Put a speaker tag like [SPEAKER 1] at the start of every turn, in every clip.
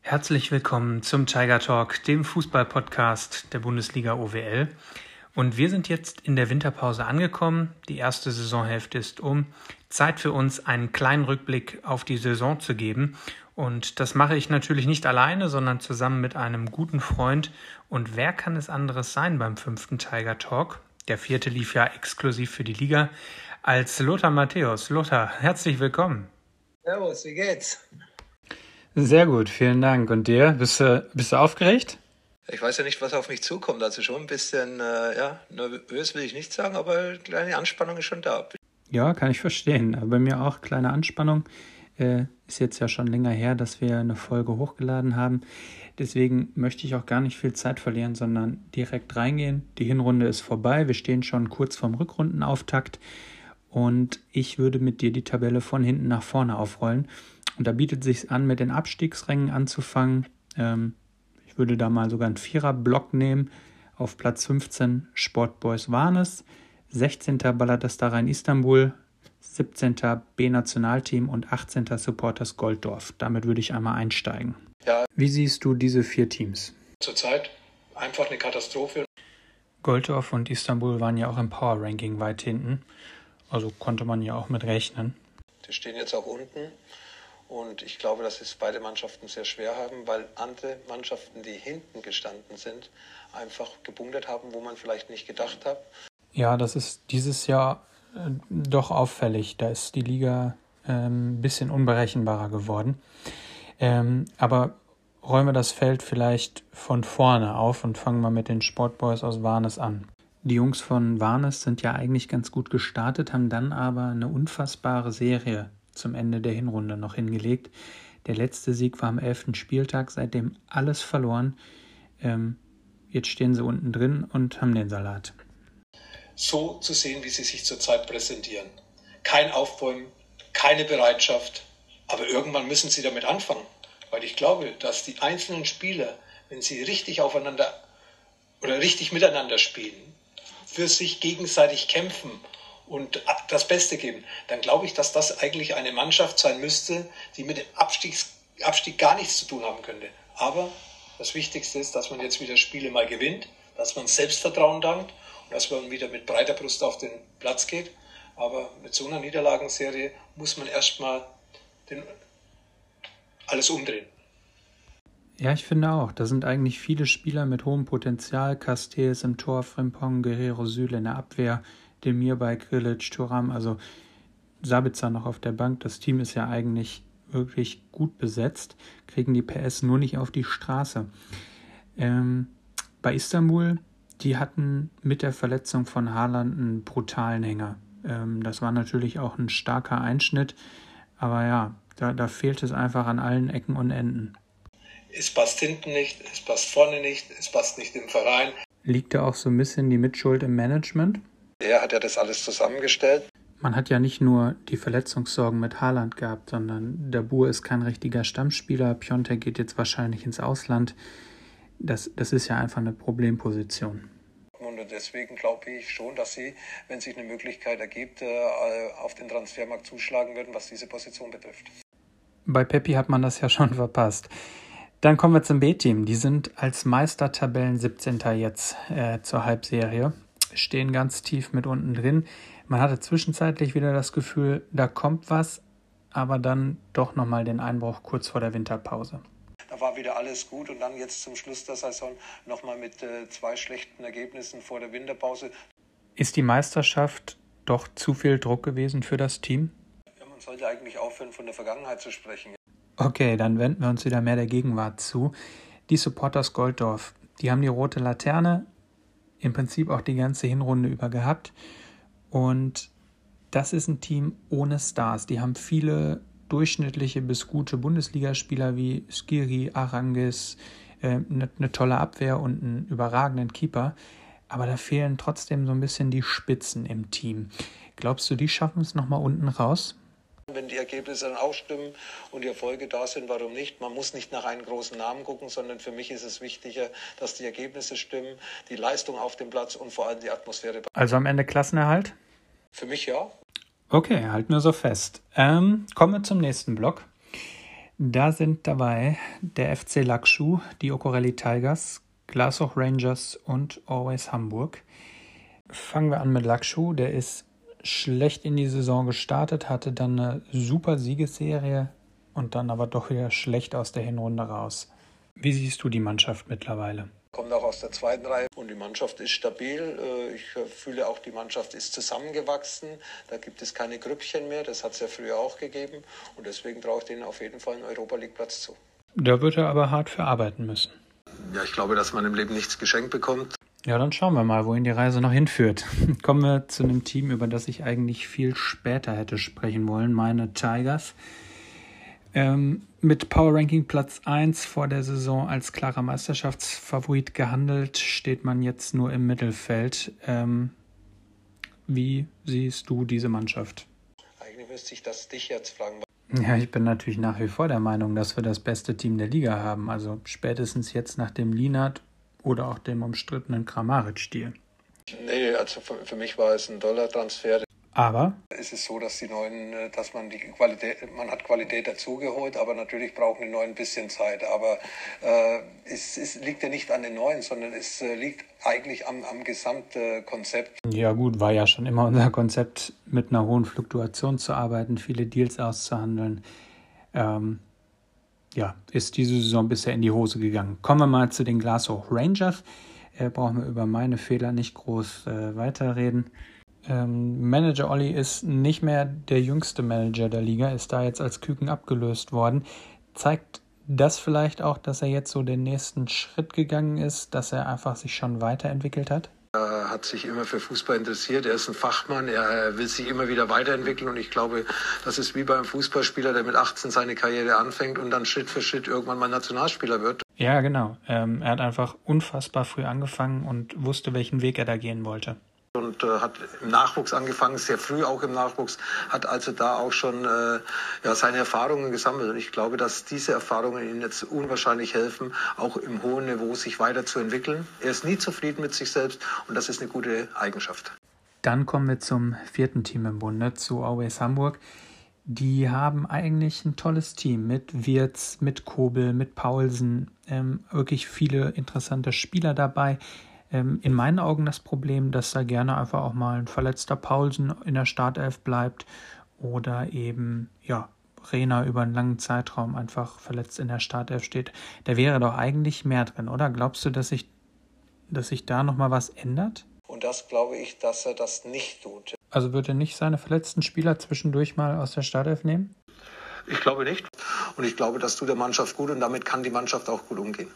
[SPEAKER 1] Herzlich willkommen zum Tiger Talk, dem Fußball-Podcast der Bundesliga OWL. Und wir sind jetzt in der Winterpause angekommen. Die erste Saisonhälfte ist um. Zeit für uns, einen kleinen Rückblick auf die Saison zu geben. Und das mache ich natürlich nicht alleine, sondern zusammen mit einem guten Freund. Und wer kann es anderes sein beim fünften Tiger Talk? Der vierte lief ja exklusiv für die Liga als Lothar Matthäus. Lothar, herzlich willkommen.
[SPEAKER 2] Servus, wie geht's?
[SPEAKER 1] Sehr gut, vielen Dank. Und dir? Bist du, bist du aufgeregt?
[SPEAKER 2] Ich weiß ja nicht, was auf mich zukommt. Also schon ein bisschen, äh, ja, nervös will ich nicht sagen, aber eine kleine Anspannung ist schon da.
[SPEAKER 1] Ja, kann ich verstehen. Bei mir auch kleine Anspannung. Äh, ist jetzt ja schon länger her, dass wir eine Folge hochgeladen haben. Deswegen möchte ich auch gar nicht viel Zeit verlieren, sondern direkt reingehen. Die Hinrunde ist vorbei. Wir stehen schon kurz vorm Rückrundenauftakt. Und ich würde mit dir die Tabelle von hinten nach vorne aufrollen. Und da bietet es sich an, mit den Abstiegsrängen anzufangen. Ähm, ich würde da mal sogar einen Vierer-Block nehmen. Auf Platz 15 Sportboys Warnes, 16. Baladastarein Istanbul, 17. B-Nationalteam und 18. Supporters Golddorf. Damit würde ich einmal einsteigen. Ja. Wie siehst du diese vier Teams?
[SPEAKER 2] Zurzeit einfach eine Katastrophe.
[SPEAKER 1] Golddorf und Istanbul waren ja auch im Power Ranking weit hinten. Also konnte man ja auch mit rechnen.
[SPEAKER 2] Die stehen jetzt auch unten. Und ich glaube, dass es beide Mannschaften sehr schwer haben, weil andere Mannschaften, die hinten gestanden sind, einfach gebunkert haben, wo man vielleicht nicht gedacht hat.
[SPEAKER 1] Ja, das ist dieses Jahr doch auffällig. Da ist die Liga ein ähm, bisschen unberechenbarer geworden. Ähm, aber räumen wir das Feld vielleicht von vorne auf und fangen mal mit den Sportboys aus Warnes an. Die Jungs von Warnes sind ja eigentlich ganz gut gestartet, haben dann aber eine unfassbare Serie zum Ende der Hinrunde noch hingelegt. Der letzte Sieg war am 11. Spieltag, seitdem alles verloren. Ähm, jetzt stehen sie unten drin und haben den Salat.
[SPEAKER 2] So zu sehen, wie sie sich zurzeit präsentieren. Kein Aufbäumen, keine Bereitschaft, aber irgendwann müssen sie damit anfangen. Weil ich glaube, dass die einzelnen Spieler, wenn sie richtig aufeinander oder richtig miteinander spielen, für sich gegenseitig kämpfen und das Beste geben, dann glaube ich, dass das eigentlich eine Mannschaft sein müsste, die mit dem Abstiegs, Abstieg gar nichts zu tun haben könnte. Aber das Wichtigste ist, dass man jetzt wieder Spiele mal gewinnt, dass man Selbstvertrauen dankt dass man wieder mit breiter Brust auf den Platz geht. Aber mit so einer Niederlagenserie muss man erstmal alles umdrehen.
[SPEAKER 1] Ja, ich finde auch. Da sind eigentlich viele Spieler mit hohem Potenzial. Castells im Tor, Frimpong, Guerrero Süle in der Abwehr. Demir bei Grilic, Turam, also Sabitzer noch auf der Bank. Das Team ist ja eigentlich wirklich gut besetzt, kriegen die PS nur nicht auf die Straße. Ähm, bei Istanbul, die hatten mit der Verletzung von Haaland einen brutalen Hänger. Ähm, das war natürlich auch ein starker Einschnitt, aber ja, da, da fehlt es einfach an allen Ecken und Enden.
[SPEAKER 2] Es passt hinten nicht, es passt vorne nicht, es passt nicht im Verein.
[SPEAKER 1] Liegt da auch so ein bisschen die Mitschuld im Management?
[SPEAKER 2] Er hat ja das alles zusammengestellt.
[SPEAKER 1] Man hat ja nicht nur die Verletzungssorgen mit Haaland gehabt, sondern der Bur ist kein richtiger Stammspieler. Piontek geht jetzt wahrscheinlich ins Ausland. Das, das ist ja einfach eine Problemposition.
[SPEAKER 2] Und deswegen glaube ich schon, dass sie, wenn sich eine Möglichkeit ergibt, äh, auf den Transfermarkt zuschlagen würden, was diese Position betrifft.
[SPEAKER 1] Bei Peppi hat man das ja schon verpasst. Dann kommen wir zum B-Team. Die sind als Meistertabellen 17. jetzt äh, zur Halbserie stehen ganz tief mit unten drin. Man hatte zwischenzeitlich wieder das Gefühl, da kommt was, aber dann doch nochmal den Einbruch kurz vor der Winterpause.
[SPEAKER 2] War wieder alles gut und dann jetzt zum Schluss der Saison nochmal mit äh, zwei schlechten Ergebnissen vor der Winterpause.
[SPEAKER 1] Ist die Meisterschaft doch zu viel Druck gewesen für das Team?
[SPEAKER 2] Ja, man sollte eigentlich aufhören, von der Vergangenheit zu sprechen.
[SPEAKER 1] Okay, dann wenden wir uns wieder mehr der Gegenwart zu. Die Supporters Golddorf, die haben die rote Laterne, im Prinzip auch die ganze Hinrunde über gehabt. Und das ist ein Team ohne Stars. Die haben viele durchschnittliche bis gute Bundesligaspieler wie Skiri, Arangis, äh, eine, eine tolle Abwehr und einen überragenden Keeper. Aber da fehlen trotzdem so ein bisschen die Spitzen im Team. Glaubst du, die schaffen es nochmal unten raus?
[SPEAKER 2] Wenn die Ergebnisse dann auch stimmen und die Erfolge da sind, warum nicht? Man muss nicht nach einem großen Namen gucken, sondern für mich ist es wichtiger, dass die Ergebnisse stimmen, die Leistung auf dem Platz und vor allem die Atmosphäre.
[SPEAKER 1] Also am Ende Klassenerhalt?
[SPEAKER 2] Für mich ja.
[SPEAKER 1] Okay, halten wir so fest. Ähm, kommen wir zum nächsten Block. Da sind dabei der FC Lakshu, die Okorelli Tigers, Glasgow Rangers und Always Hamburg. Fangen wir an mit Lakshu. Der ist schlecht in die Saison gestartet, hatte dann eine super Siegesserie und dann aber doch wieder schlecht aus der Hinrunde raus. Wie siehst du die Mannschaft mittlerweile?
[SPEAKER 2] Kommt auch aus der zweiten Reihe und die Mannschaft ist stabil. Äh, ich fühle auch, die Mannschaft ist zusammengewachsen. Da gibt es keine Grüppchen mehr. Das hat es ja früher auch gegeben. Und deswegen traue ich denen auf jeden Fall einen Europa League Platz zu.
[SPEAKER 1] Da wird er aber hart für arbeiten müssen.
[SPEAKER 2] Ja, ich glaube, dass man im Leben nichts geschenkt bekommt.
[SPEAKER 1] Ja, dann schauen wir mal, wohin die Reise noch hinführt. Kommen wir zu einem Team, über das ich eigentlich viel später hätte sprechen wollen, meine Tigers. Ähm, mit Power Ranking Platz 1 vor der Saison als klarer Meisterschaftsfavorit gehandelt, steht man jetzt nur im Mittelfeld. Ähm, wie siehst du diese Mannschaft?
[SPEAKER 2] Eigentlich müsste ich das dich jetzt fragen.
[SPEAKER 1] Ja, ich bin natürlich nach wie vor der Meinung, dass wir das beste Team der Liga haben. Also spätestens jetzt nach dem Linat oder auch dem umstrittenen Kramaric-Stil.
[SPEAKER 2] Nee, also für, für, mich war es ein Dollar-Transfer.
[SPEAKER 1] Aber
[SPEAKER 2] es ist so, dass die neuen, äh, dass man die Qualität, man hat Qualität dazugeholt, aber natürlich brauchen die neuen ein bisschen Zeit. Aber äh, es, es, liegt ja nicht an den neuen, sondern es äh, liegt eigentlich am, am Gesamtkonzept.
[SPEAKER 1] Ja gut, war ja schon immer unser Konzept, mit einer hohen Fluktuation zu arbeiten, viele Deals auszuhandeln. Ähm, ja, ist diese Saison bisher in die Hose gegangen. Kommen wir mal zu den Glasgow Rangers. Äh, brauchen wir über meine Fehler nicht groß äh, weiterreden. Ähm, Manager Olli ist nicht mehr der jüngste Manager der Liga, ist da jetzt als Küken abgelöst worden. Zeigt das vielleicht auch, dass er jetzt so den nächsten Schritt gegangen ist, dass er einfach sich schon weiterentwickelt hat?
[SPEAKER 2] Er hat sich immer für Fußball interessiert. Er ist ein Fachmann. Er will sich immer wieder weiterentwickeln. Und ich glaube, das ist wie beim Fußballspieler, der mit 18 seine Karriere anfängt und dann Schritt für Schritt irgendwann mal Nationalspieler wird.
[SPEAKER 1] Ja, genau. Ähm, er hat einfach unfassbar früh angefangen und wusste, welchen Weg er da gehen wollte
[SPEAKER 2] und äh, hat im Nachwuchs angefangen, sehr früh auch im Nachwuchs, hat also da auch schon äh, ja, seine Erfahrungen gesammelt. Und ich glaube, dass diese Erfahrungen ihm jetzt unwahrscheinlich helfen, auch im hohen Niveau sich weiterzuentwickeln. Er ist nie zufrieden mit sich selbst und das ist eine gute Eigenschaft.
[SPEAKER 1] Dann kommen wir zum vierten Team im Bunde, zu Always Hamburg. Die haben eigentlich ein tolles Team mit Wirz, mit Kobel, mit Paulsen, ähm, wirklich viele interessante Spieler dabei ähm, in meinen Augen das Problem, dass da gerne einfach auch mal ein verletzter Paulsen in der Startelf bleibt oder eben, ja, Rena über einen langen Zeitraum einfach verletzt in der Startelf steht. Da wäre doch eigentlich mehr drin, oder? Glaubst du, dass sich, dass sich da nochmal was ändert?
[SPEAKER 2] Und das glaube ich, dass er das nicht tut.
[SPEAKER 1] Also wird er nicht seine verletzten Spieler zwischendurch mal aus der Startelf nehmen?
[SPEAKER 2] Ich glaube nicht. Und ich glaube, das tut der Mannschaft gut und damit kann die Mannschaft auch gut umgehen.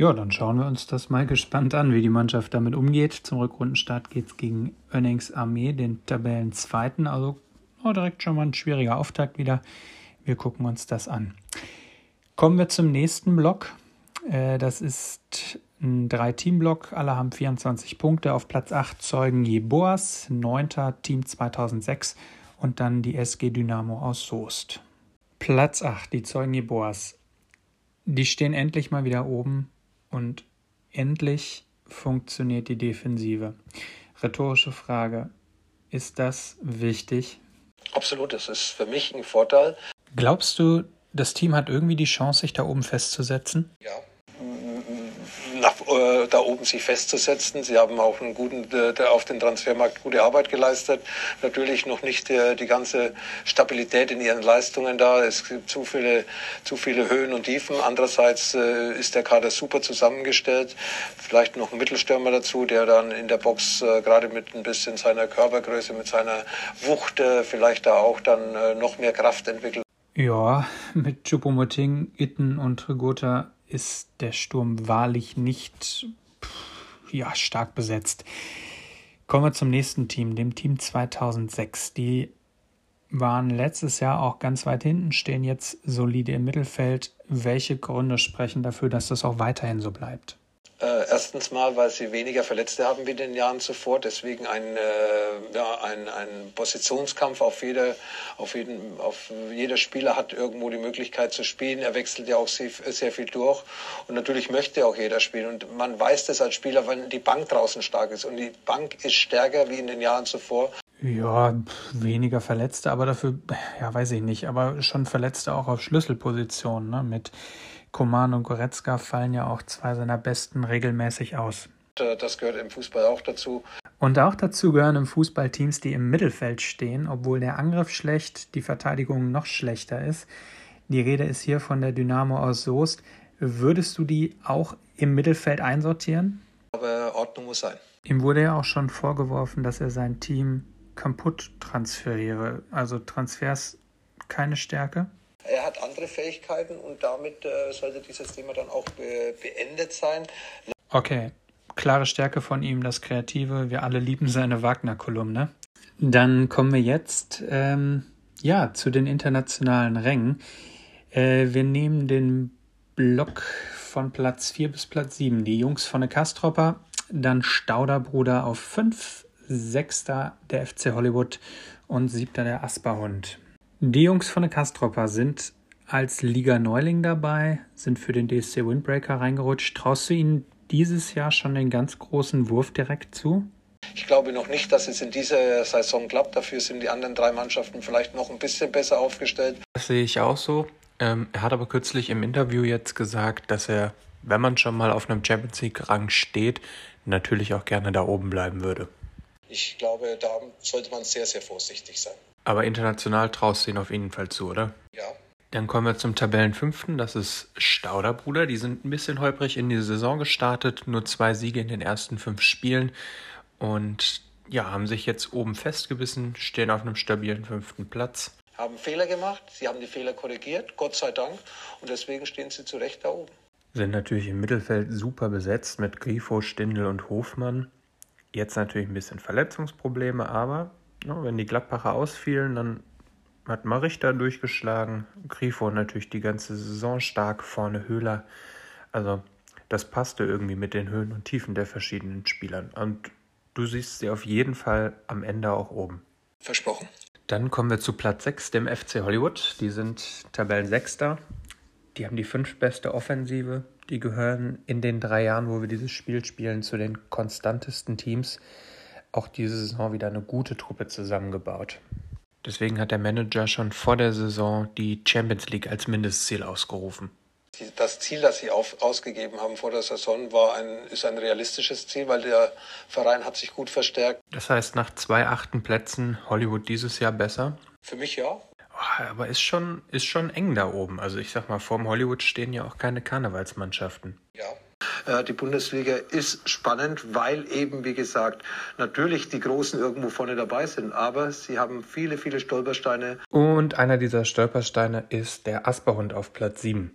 [SPEAKER 1] Ja, dann schauen wir uns das mal gespannt an, wie die Mannschaft damit umgeht. Zum Rückrundenstart geht es gegen Önnings Armee, den Tabellenzweiten. Also oh, direkt schon mal ein schwieriger Auftakt wieder. Wir gucken uns das an. Kommen wir zum nächsten Block. Äh, das ist ein Drei-Team-Block. Alle haben 24 Punkte. Auf Platz 8 Zeugen Jeboas, 9. Team 2006 und dann die SG Dynamo aus Soest. Platz 8, die Zeugen Jeboas. Die stehen endlich mal wieder oben und endlich funktioniert die Defensive. Rhetorische Frage. Ist das wichtig?
[SPEAKER 2] Absolut, das ist für mich ein Vorteil.
[SPEAKER 1] Glaubst du, das Team hat irgendwie die Chance, sich da oben festzusetzen?
[SPEAKER 2] Ja, nach, äh, da oben sich festzusetzen. Sie haben auch einen guten, äh, auf den Transfermarkt gute Arbeit geleistet. Natürlich noch nicht äh, die ganze Stabilität in ihren Leistungen da. Es gibt zu viele, zu viele Höhen und Tiefen. Andererseits äh, ist der Kader super zusammengestellt. Vielleicht noch ein Mittelstürmer dazu, der dann in der Box äh, gerade mit ein bisschen seiner Körpergröße, mit seiner Wucht äh, vielleicht da auch dann noch mehr Kraft entwickelt.
[SPEAKER 1] Ja, mit Chupomoting, Itten und Rigota ist der Sturm wahrlich nicht ja, stark besetzt. Kommen wir zum nächsten Team, dem Team 2006. Die waren letztes Jahr auch ganz weit hinten, stehen jetzt solide im Mittelfeld. Welche Gründe sprechen dafür, dass das auch weiterhin so bleibt?
[SPEAKER 2] Erstens mal, weil sie weniger Verletzte haben wie in den Jahren zuvor, deswegen ein, äh, ja, ein, ein Positionskampf auf jeder, auf jeden, auf jeder Spieler hat irgendwo die Möglichkeit zu spielen. Er wechselt ja auch sehr, sehr viel durch und natürlich möchte auch jeder spielen und man weiß das als Spieler, wenn die Bank draußen stark ist und die Bank ist stärker wie in den Jahren zuvor.
[SPEAKER 3] Ja, weniger Verletzte, aber dafür, ja, weiß ich nicht, aber schon Verletzte auch auf Schlüsselpositionen, ne? Mit Koman und Goretzka fallen ja auch zwei seiner besten regelmäßig aus.
[SPEAKER 2] Das gehört im Fußball auch dazu.
[SPEAKER 3] Und auch dazu gehören im Fußball Teams, die im Mittelfeld stehen, obwohl der Angriff schlecht, die Verteidigung noch schlechter ist. Die Rede ist hier von der Dynamo aus Soest. Würdest du die auch im Mittelfeld einsortieren?
[SPEAKER 2] Aber Ordnung muss sein.
[SPEAKER 3] Ihm wurde ja auch schon vorgeworfen, dass er sein Team kaputt transferiere. Also Transfers keine Stärke?
[SPEAKER 2] Hat andere Fähigkeiten und damit äh, sollte dieses Thema dann auch be beendet sein.
[SPEAKER 3] Okay, klare Stärke von ihm, das Kreative. Wir alle lieben seine Wagner-Kolumne. Dann kommen wir jetzt ähm, ja, zu den internationalen Rängen. Äh, wir nehmen den Block von Platz 4 bis Platz 7. Die Jungs von der Kastropper, dann Stauderbruder auf 5, Sechster der FC Hollywood und Siebter der Asperhund. Die Jungs von der Kastropper sind als Liga-Neuling dabei, sind für den DSC Windbreaker reingerutscht. Traust du ihnen dieses Jahr schon den ganz großen Wurf direkt zu?
[SPEAKER 2] Ich glaube noch nicht, dass es in dieser Saison klappt. Dafür sind die anderen drei Mannschaften vielleicht noch ein bisschen besser aufgestellt.
[SPEAKER 1] Das sehe ich auch so. Ähm, er hat aber kürzlich im Interview jetzt gesagt, dass er, wenn man schon mal auf einem Champions League-Rang steht, natürlich auch gerne da oben bleiben würde.
[SPEAKER 2] Ich glaube, da sollte man sehr, sehr vorsichtig sein.
[SPEAKER 1] Aber international traust du ihn auf jeden Fall zu, oder?
[SPEAKER 2] Ja.
[SPEAKER 1] Dann kommen wir zum Tabellenfünften. Das ist Stauderbruder. Die sind ein bisschen holprig in die Saison gestartet. Nur zwei Siege in den ersten fünf Spielen. Und ja, haben sich jetzt oben festgebissen, stehen auf einem stabilen fünften Platz.
[SPEAKER 2] Haben Fehler gemacht. Sie haben die Fehler korrigiert, Gott sei Dank. Und deswegen stehen sie zu Recht da oben.
[SPEAKER 1] Sind natürlich im Mittelfeld super besetzt mit Grifo, Stindl und Hofmann. Jetzt natürlich ein bisschen Verletzungsprobleme, aber ja, wenn die Gladbacher ausfielen, dann hat Marichter durchgeschlagen. Grifo natürlich die ganze Saison stark, vorne Höhler. Also das passte irgendwie mit den Höhen und Tiefen der verschiedenen Spielern. Und du siehst sie auf jeden Fall am Ende auch oben.
[SPEAKER 2] Versprochen.
[SPEAKER 1] Dann kommen wir zu Platz 6, dem FC Hollywood. Die sind Tabellensechster. Die haben die fünftbeste Offensive. Die gehören in den drei Jahren, wo wir dieses Spiel spielen, zu den konstantesten Teams auch diese Saison wieder eine gute Truppe zusammengebaut. Deswegen hat der Manager schon vor der Saison die Champions League als Mindestziel ausgerufen.
[SPEAKER 2] Das Ziel, das sie auf, ausgegeben haben vor der Saison, war ein, ist ein realistisches Ziel, weil der Verein hat sich gut verstärkt.
[SPEAKER 1] Das heißt, nach zwei achten Plätzen Hollywood dieses Jahr besser?
[SPEAKER 2] Für mich ja.
[SPEAKER 1] Oh, aber ist schon, ist schon eng da oben. Also ich sag mal, vorm Hollywood stehen ja auch keine Karnevalsmannschaften.
[SPEAKER 2] Ja, die Bundesliga ist spannend, weil eben, wie gesagt, natürlich die Großen irgendwo vorne dabei sind, aber sie haben viele, viele Stolpersteine.
[SPEAKER 1] Und einer dieser Stolpersteine ist der Asperhund auf Platz 7.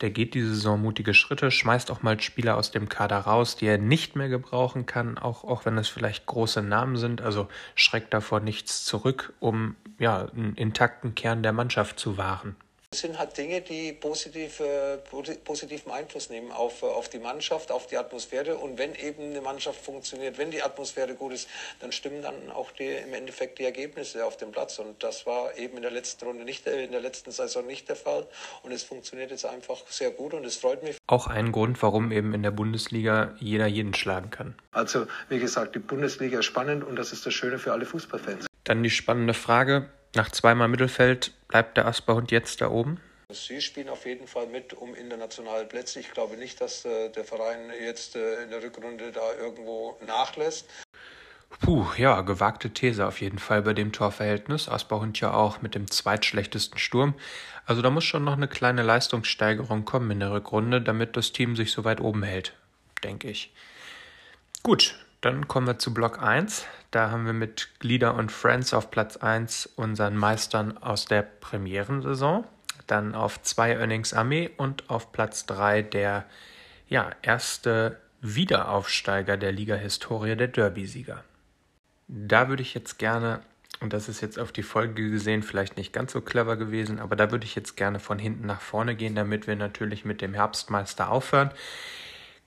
[SPEAKER 1] Der geht diese Saison mutige Schritte, schmeißt auch mal Spieler aus dem Kader raus, die er nicht mehr gebrauchen kann, auch, auch wenn es vielleicht große Namen sind. Also schreckt davor nichts zurück, um ja, einen intakten Kern der Mannschaft zu wahren.
[SPEAKER 2] Das sind halt Dinge, die positiv, äh, positiven Einfluss nehmen auf, äh, auf die Mannschaft, auf die Atmosphäre. Und wenn eben eine Mannschaft funktioniert, wenn die Atmosphäre gut ist, dann stimmen dann auch die, im Endeffekt die Ergebnisse auf dem Platz. Und das war eben in der letzten Runde nicht, äh, in der letzten Saison nicht der Fall. Und es funktioniert jetzt einfach sehr gut und es freut mich.
[SPEAKER 1] Auch ein Grund, warum eben in der Bundesliga jeder jeden schlagen kann.
[SPEAKER 2] Also, wie gesagt, die Bundesliga ist spannend und das ist das Schöne für alle Fußballfans.
[SPEAKER 1] Dann die spannende Frage, nach zweimal Mittelfeld bleibt der Asperhund jetzt da oben?
[SPEAKER 2] Sie spielen auf jeden Fall mit um internationale Plätze. Ich glaube nicht, dass äh, der Verein jetzt äh, in der Rückrunde da irgendwo nachlässt.
[SPEAKER 1] Puh, ja, gewagte These auf jeden Fall bei dem Torverhältnis. Asperhund ja auch mit dem zweitschlechtesten Sturm. Also da muss schon noch eine kleine Leistungssteigerung kommen in der Rückrunde, damit das Team sich so weit oben hält, denke ich. Gut, dann kommen wir zu Block 1. Da haben wir mit Glieder und Friends auf Platz 1 unseren Meistern aus der Premierensaison. Dann auf 2 Earnings Armee und auf Platz 3 der ja, erste Wiederaufsteiger der Liga-Historie, der Derby-Sieger. Da würde ich jetzt gerne, und das ist jetzt auf die Folge gesehen vielleicht nicht ganz so clever gewesen, aber da würde ich jetzt gerne von hinten nach vorne gehen, damit wir natürlich mit dem Herbstmeister aufhören.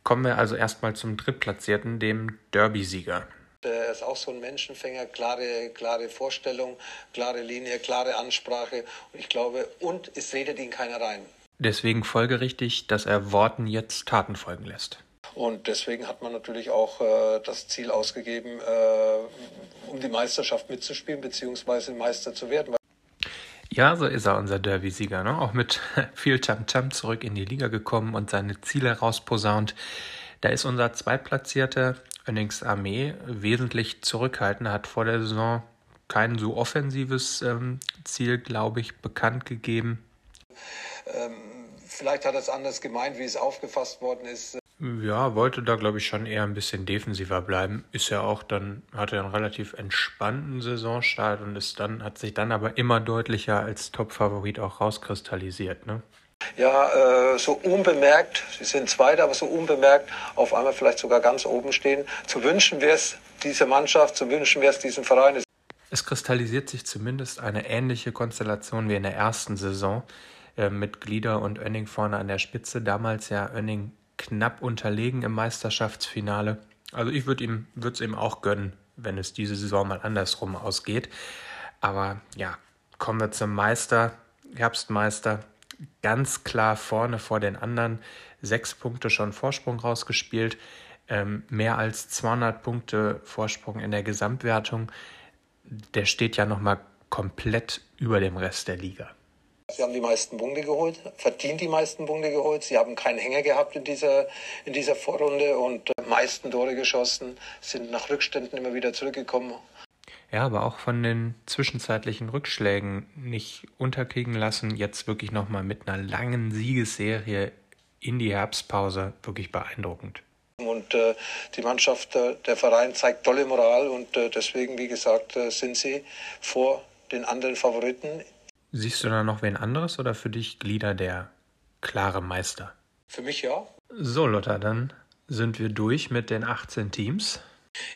[SPEAKER 1] Kommen wir also erstmal zum Drittplatzierten, dem Derby-Sieger.
[SPEAKER 2] Er ist auch so ein Menschenfänger, klare, klare Vorstellung, klare Linie, klare Ansprache. Und ich glaube, und es redet ihn keiner rein.
[SPEAKER 1] Deswegen folgerichtig, dass er Worten jetzt Taten folgen lässt.
[SPEAKER 2] Und deswegen hat man natürlich auch äh, das Ziel ausgegeben, äh, um die Meisterschaft mitzuspielen, beziehungsweise Meister zu werden.
[SPEAKER 1] Ja, so ist er, unser Derby-Sieger. Ne? Auch mit viel Tamtam zurück in die Liga gekommen und seine Ziele rausposaunt. Da ist unser Zweitplatzierter Önnings Armee wesentlich zurückhaltender, hat vor der Saison kein so offensives ähm, Ziel, glaube ich, bekannt gegeben.
[SPEAKER 2] Ähm, vielleicht hat er es anders gemeint, wie es aufgefasst worden ist.
[SPEAKER 1] Ja, wollte da glaube ich schon eher ein bisschen defensiver bleiben. Ist ja auch dann, hatte einen relativ entspannten Saisonstart und ist dann, hat sich dann aber immer deutlicher als Top-Favorit auch rauskristallisiert, ne?
[SPEAKER 2] Ja, äh, so unbemerkt, sie sind Zweiter, aber so unbemerkt auf einmal vielleicht sogar ganz oben stehen. Zu wünschen wäre es dieser Mannschaft, zu wünschen wäre es diesem Verein.
[SPEAKER 1] Es kristallisiert sich zumindest eine ähnliche Konstellation wie in der ersten Saison äh, mit Glieder und Önning vorne an der Spitze. Damals ja Önning knapp unterlegen im Meisterschaftsfinale. Also ich würde ihm würde es ihm auch gönnen, wenn es diese Saison mal andersrum ausgeht. Aber ja, kommen wir zum Meister, Herbstmeister, ganz klar vorne vor den anderen, sechs Punkte schon Vorsprung rausgespielt, ähm, mehr als 200 Punkte Vorsprung in der Gesamtwertung. Der steht ja noch mal komplett über dem Rest der Liga.
[SPEAKER 2] Sie haben die meisten Punkte geholt, verdient die meisten Punkte geholt. Sie haben keinen Hänger gehabt in dieser, in dieser Vorrunde und äh, meisten Tore geschossen, sind nach Rückständen immer wieder zurückgekommen.
[SPEAKER 1] Ja, aber auch von den zwischenzeitlichen Rückschlägen nicht unterkriegen lassen. Jetzt wirklich nochmal mit einer langen Siegesserie in die Herbstpause wirklich beeindruckend.
[SPEAKER 2] Und äh, die Mannschaft, äh, der Verein zeigt tolle Moral und äh, deswegen, wie gesagt, äh, sind sie vor den anderen Favoriten
[SPEAKER 1] Siehst du da noch wen anderes oder für dich Glieder der klare Meister?
[SPEAKER 2] Für mich ja.
[SPEAKER 1] So, Lotta, dann sind wir durch mit den 18 Teams.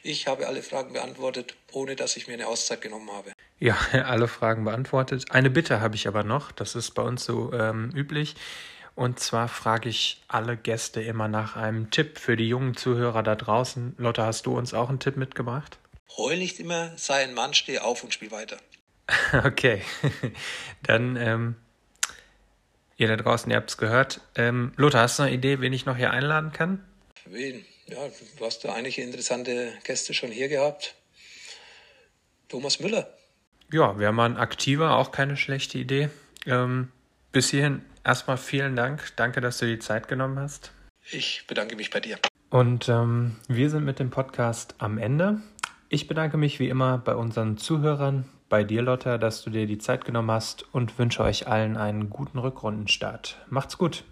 [SPEAKER 2] Ich habe alle Fragen beantwortet, ohne dass ich mir eine Auszeit genommen habe.
[SPEAKER 1] Ja, alle Fragen beantwortet. Eine Bitte habe ich aber noch, das ist bei uns so ähm, üblich. Und zwar frage ich alle Gäste immer nach einem Tipp für die jungen Zuhörer da draußen. Lotta, hast du uns auch einen Tipp mitgebracht?
[SPEAKER 2] Heul nicht immer, sei ein Mann, steh auf und spiel weiter.
[SPEAKER 1] Okay, dann, ähm, ihr da draußen, ihr habt es gehört. Ähm, Lothar, hast du eine Idee, wen ich noch hier einladen kann?
[SPEAKER 2] Wen? Ja, du hast da einige interessante Gäste schon hier gehabt. Thomas Müller.
[SPEAKER 1] Ja, wäre mal ein aktiver, auch keine schlechte Idee. Ähm, bis hierhin erstmal vielen Dank. Danke, dass du die Zeit genommen hast.
[SPEAKER 2] Ich bedanke mich bei dir.
[SPEAKER 1] Und ähm, wir sind mit dem Podcast am Ende. Ich bedanke mich wie immer bei unseren Zuhörern, bei dir, Lotta, dass du dir die Zeit genommen hast und wünsche euch allen einen guten Rückrundenstart. Macht's gut.